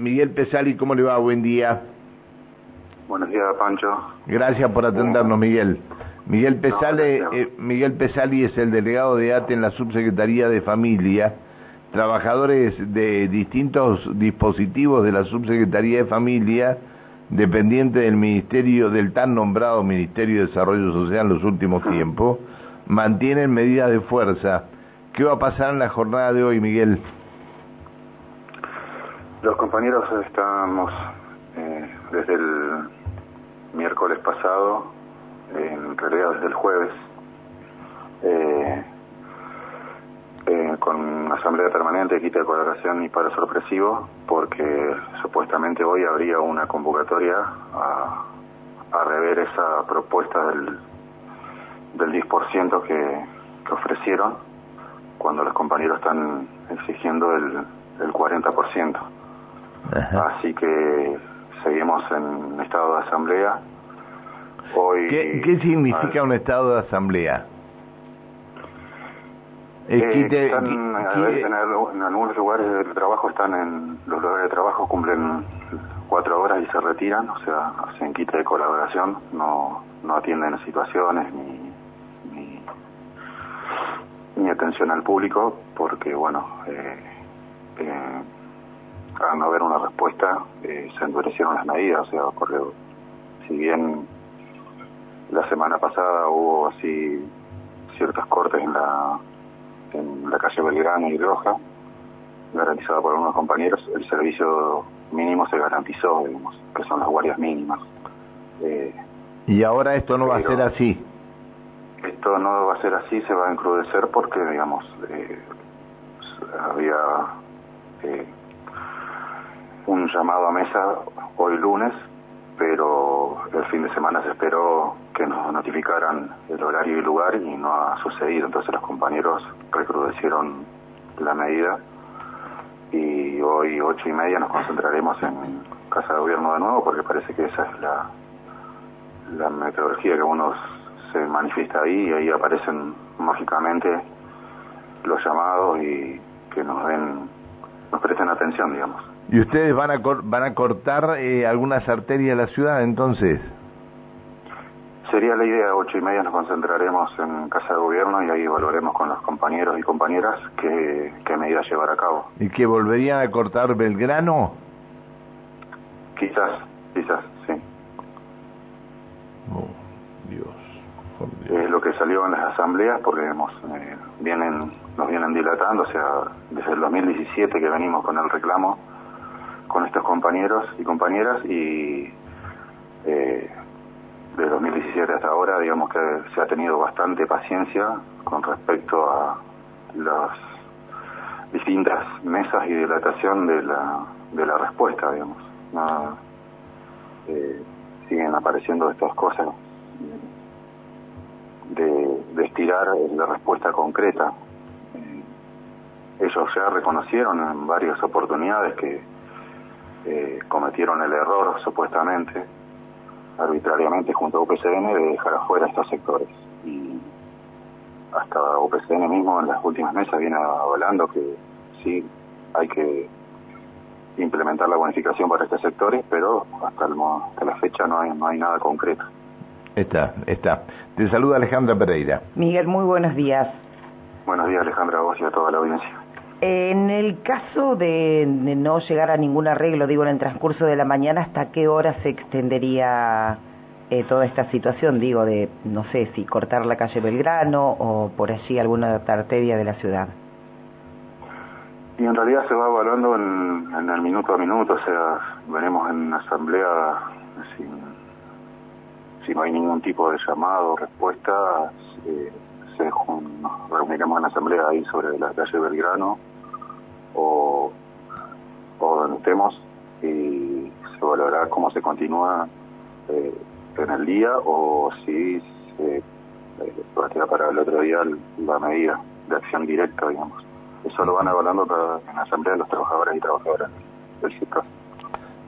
Miguel Pesali, ¿cómo le va? Buen día. Buenos días, Pancho. Gracias por atendernos, Miguel. Miguel Pesale, eh, Miguel Pesali es el delegado de ATE en la Subsecretaría de Familia. Trabajadores de distintos dispositivos de la Subsecretaría de Familia, dependiente del Ministerio, del tan nombrado Ministerio de Desarrollo Social en los últimos tiempos, mantienen medidas de fuerza. ¿Qué va a pasar en la jornada de hoy, Miguel? Los compañeros estamos eh, desde el miércoles pasado, en realidad desde el jueves, eh, eh, con asamblea permanente, quita de colaboración y para sorpresivo, porque supuestamente hoy habría una convocatoria a, rever esa propuesta del, del 10% que, que ofrecieron, cuando los compañeros están exigiendo el, el 40%. Así que seguimos en estado de asamblea. Hoy, ¿Qué, significa un estado de asamblea? Eh, en, algunos lugares de trabajo están en los lugares de trabajo cumplen cuatro horas y se retiran, o sea, hacen quite de colaboración, no, no atienden situaciones ni, ni, ni atención al público, porque bueno, eh, al no haber una respuesta, eh, se endurecieron las medidas, o sea, ocurrió, si bien la semana pasada hubo así ciertos cortes en la en la calle Belgrano y Roja, garantizada por algunos compañeros, el servicio mínimo se garantizó, digamos, que son las guardias mínimas. Eh, y ahora esto no va a ser así. Esto no va a ser así, se va a encrudecer porque, digamos, eh, había eh, un llamado a mesa hoy lunes, pero el fin de semana se esperó que nos notificaran el horario y lugar y no ha sucedido. Entonces los compañeros recrudecieron la medida y hoy ocho y media nos concentraremos en Casa de Gobierno de nuevo porque parece que esa es la, la metodología que uno se manifiesta ahí y ahí aparecen mágicamente los llamados y que nos den, digamos. ¿Y ustedes van a, van a cortar eh, algunas arterias de la ciudad entonces? Sería la idea, ocho y media nos concentraremos en Casa de Gobierno y ahí evaluaremos con los compañeros y compañeras qué, qué medidas llevar a cabo. ¿Y que volverían a cortar Belgrano? Quizás, quizás, sí. Oh, Dios. Es lo que salió en las asambleas porque hemos, eh, vienen, nos vienen dilatando, o sea, desde el 2017 que venimos con el reclamo con estos compañeros y compañeras y eh, de 2017 hasta ahora digamos que se ha tenido bastante paciencia con respecto a las distintas mesas y dilatación de la, de la respuesta digamos. Eh, siguen apareciendo estas cosas de, de estirar la respuesta concreta ellos ya reconocieron en varias oportunidades que eh, cometieron el error, supuestamente, arbitrariamente junto a UPCN, de dejar afuera estos sectores. Y hasta UPCN mismo en las últimas mesas viene hablando que sí hay que implementar la bonificación para estos sectores, pero hasta, hasta la fecha no hay, no hay nada concreto. Está, está. Te saluda Alejandra Pereira. Miguel, muy buenos días. Buenos días Alejandra, a vos y a toda la audiencia. En el caso de, no llegar a ningún arreglo, digo, en el transcurso de la mañana, ¿hasta qué hora se extendería eh, toda esta situación? Digo, de, no sé, si cortar la calle Belgrano o por allí alguna arteria de la ciudad. Y en realidad se va evaluando en, el minuto a minuto, o sea, veremos en asamblea si, si no hay ningún tipo de llamado o respuesta, se, se, nos reuniremos en asamblea ahí sobre la calle Belgrano o, o donde estemos y se valorará cómo se continúa eh, en el día o si se eh, va a quedar para el otro día la medida de acción directa, digamos. Eso lo van evaluando en la Asamblea los Trabajadores y Trabajadoras del sector.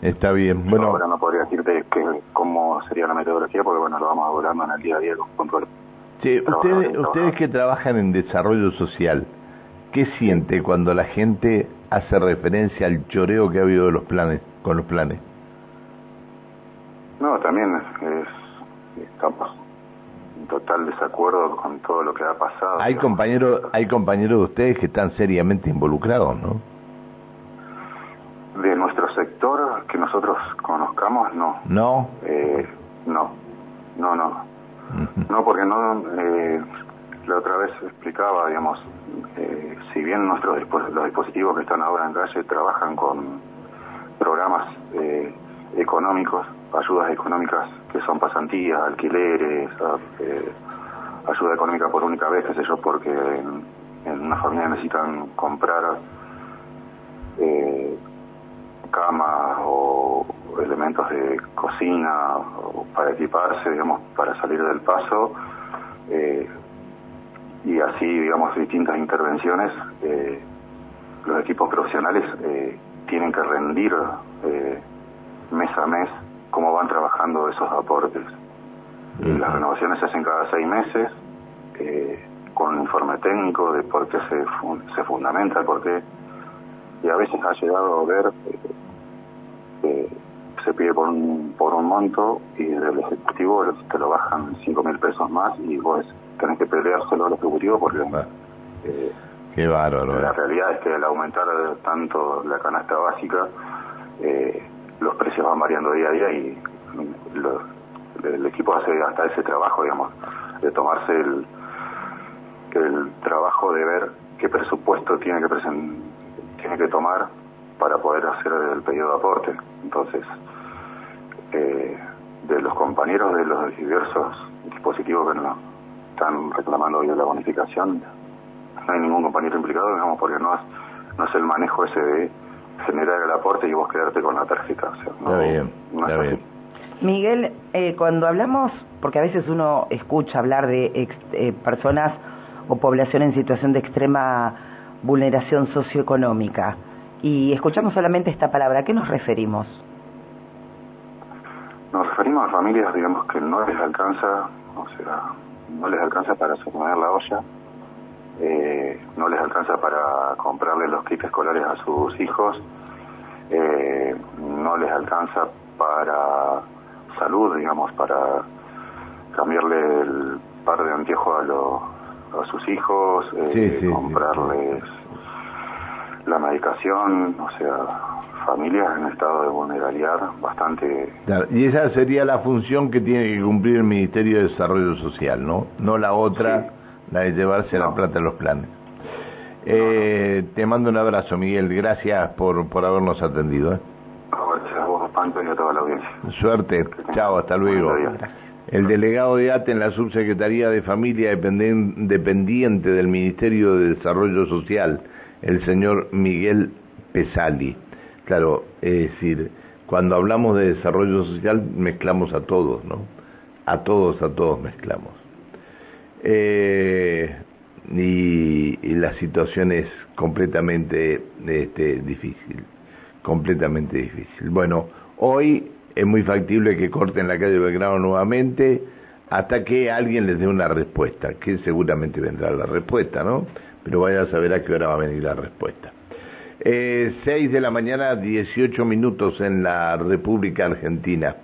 Está bien. Bueno, ahora no podría decirte que, cómo sería la metodología porque bueno, lo vamos evaluando en el día a día con control. Sí, ustedes, ustedes que trabajan en desarrollo social, ¿Qué siente cuando la gente hace referencia al choreo que ha habido de los planes, con los planes. No, también es, estamos en total desacuerdo con todo lo que ha pasado. Hay compañeros, hay compañeros de ustedes que están seriamente involucrados, ¿no? De nuestro sector que nosotros conozcamos, no. No. Eh, no, no, no. No, porque no. Eh, la otra vez explicaba, digamos, eh, si bien nuestros los dispositivos que están ahora en calle trabajan con programas eh, económicos, ayudas económicas que son pasantías, alquileres, eh, ayuda económica por única vez, qué sé yo, porque en, una familia necesitan comprar eh, camas o de cocina o para equiparse, digamos, para salir del paso. Eh, y así, digamos, distintas intervenciones, eh, los equipos profesionales eh, tienen que rendir mes a mes cómo van trabajando esos aportes. Las renovaciones se hacen cada seis meses, con un informe técnico de por qué se, se fundamenta, por qué, y a veces ha llegado a ver se pide por un, por un monto y del ejecutivo te lo bajan cinco mil pesos más y vos tenés que peleárselo al ejecutivo porque eh, qué bárbaro la realidad es que al aumentar tanto la canasta básica eh, los precios van variando día a día y el equipo hace hasta ese trabajo digamos de tomarse el el trabajo de ver qué presupuesto tiene que tiene que tomar para poder hacer el pedido de aporte entonces eh, de los compañeros de los diversos dispositivos que nos están reclamando hoy la bonificación, no hay ningún compañero implicado, digamos, porque no es, no es el manejo ese de generar el aporte y vos quedarte con la tarjeta. está bien, está bien. Miguel, eh, cuando hablamos, porque a veces uno escucha hablar de eh, personas o población en situación de extrema vulneración socioeconómica y escuchamos solamente esta palabra, ¿a qué nos referimos? Nos referimos a familias, digamos, que no les alcanza, o sea, no les alcanza para sostener la olla, eh, no les alcanza para comprarle los kits escolares a sus hijos, eh, no les alcanza para salud, digamos, para cambiarle el par de anteojos a, a sus hijos, eh, comprarles la medicación, o sea, familias en estado de vulnerabilidad bastante... y esa sería la función que tiene que cumplir el Ministerio de Desarrollo Social, ¿no? No la otra, la de llevarse la plata a los planes. Eh, te mando un abrazo, Miguel. Gracias por, por habernos atendido. ¿eh? Gracias a vos, Panto, y a toda la audiencia. Suerte. Chao, hasta luego. El delegado de ATE en la Subsecretaría de Familia dependiente del Ministerio de Desarrollo Social, el señor Miguel Pesali. Claro, es decir, cuando hablamos de desarrollo social mezclamos a todos, ¿no? A todos, a todos mezclamos. Eh, y, la situación es completamente este, difícil, completamente difícil. Bueno, hoy es muy factible que corten la calle Belgrano nuevamente hasta que alguien les dé una respuesta, que seguramente vendrá la respuesta, ¿no? Pero vaya a saber a qué hora va a venir la respuesta. Eh, 6 de la mañana, 18 minutos en la República Argentina.